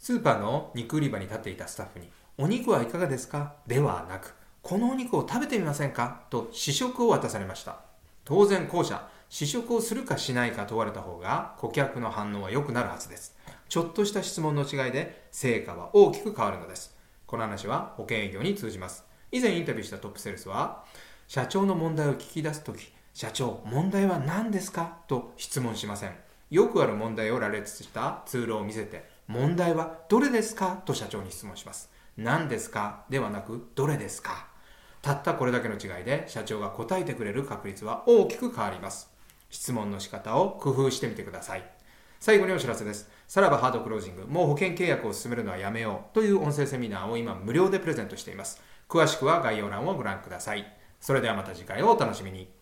スーパーの肉売り場に立っていたスタッフに、お肉はいかがですか？ではなく、このお肉を食べてみませんか？と試食を渡されました。当然後者、試食をするかしないか問われた方が顧客の反応は良くなるはずです。ちょっとした質問の違いで成果は大きく変わるのです。この話は保険営業に通じます。以前インタビューしたトップセールスは、社長の問題を聞き出すとき、社長、問題は何ですか？と質問しません。よくある問題を羅列したツールを見せて、問題はどれですか？と社長に質問します。何ですか？ではなく、どれですか？たったこれだけの違いで社長が答えてくれる確率は大きく変わります。質問の仕方を工夫してみてください。最後にお知らせです。さらばハードクロージング、もう保険契約を進めるのはやめようという音声セミナーを今無料でプレゼントしています。詳しくは概要欄をご覧ください。それではまた次回をお楽しみに。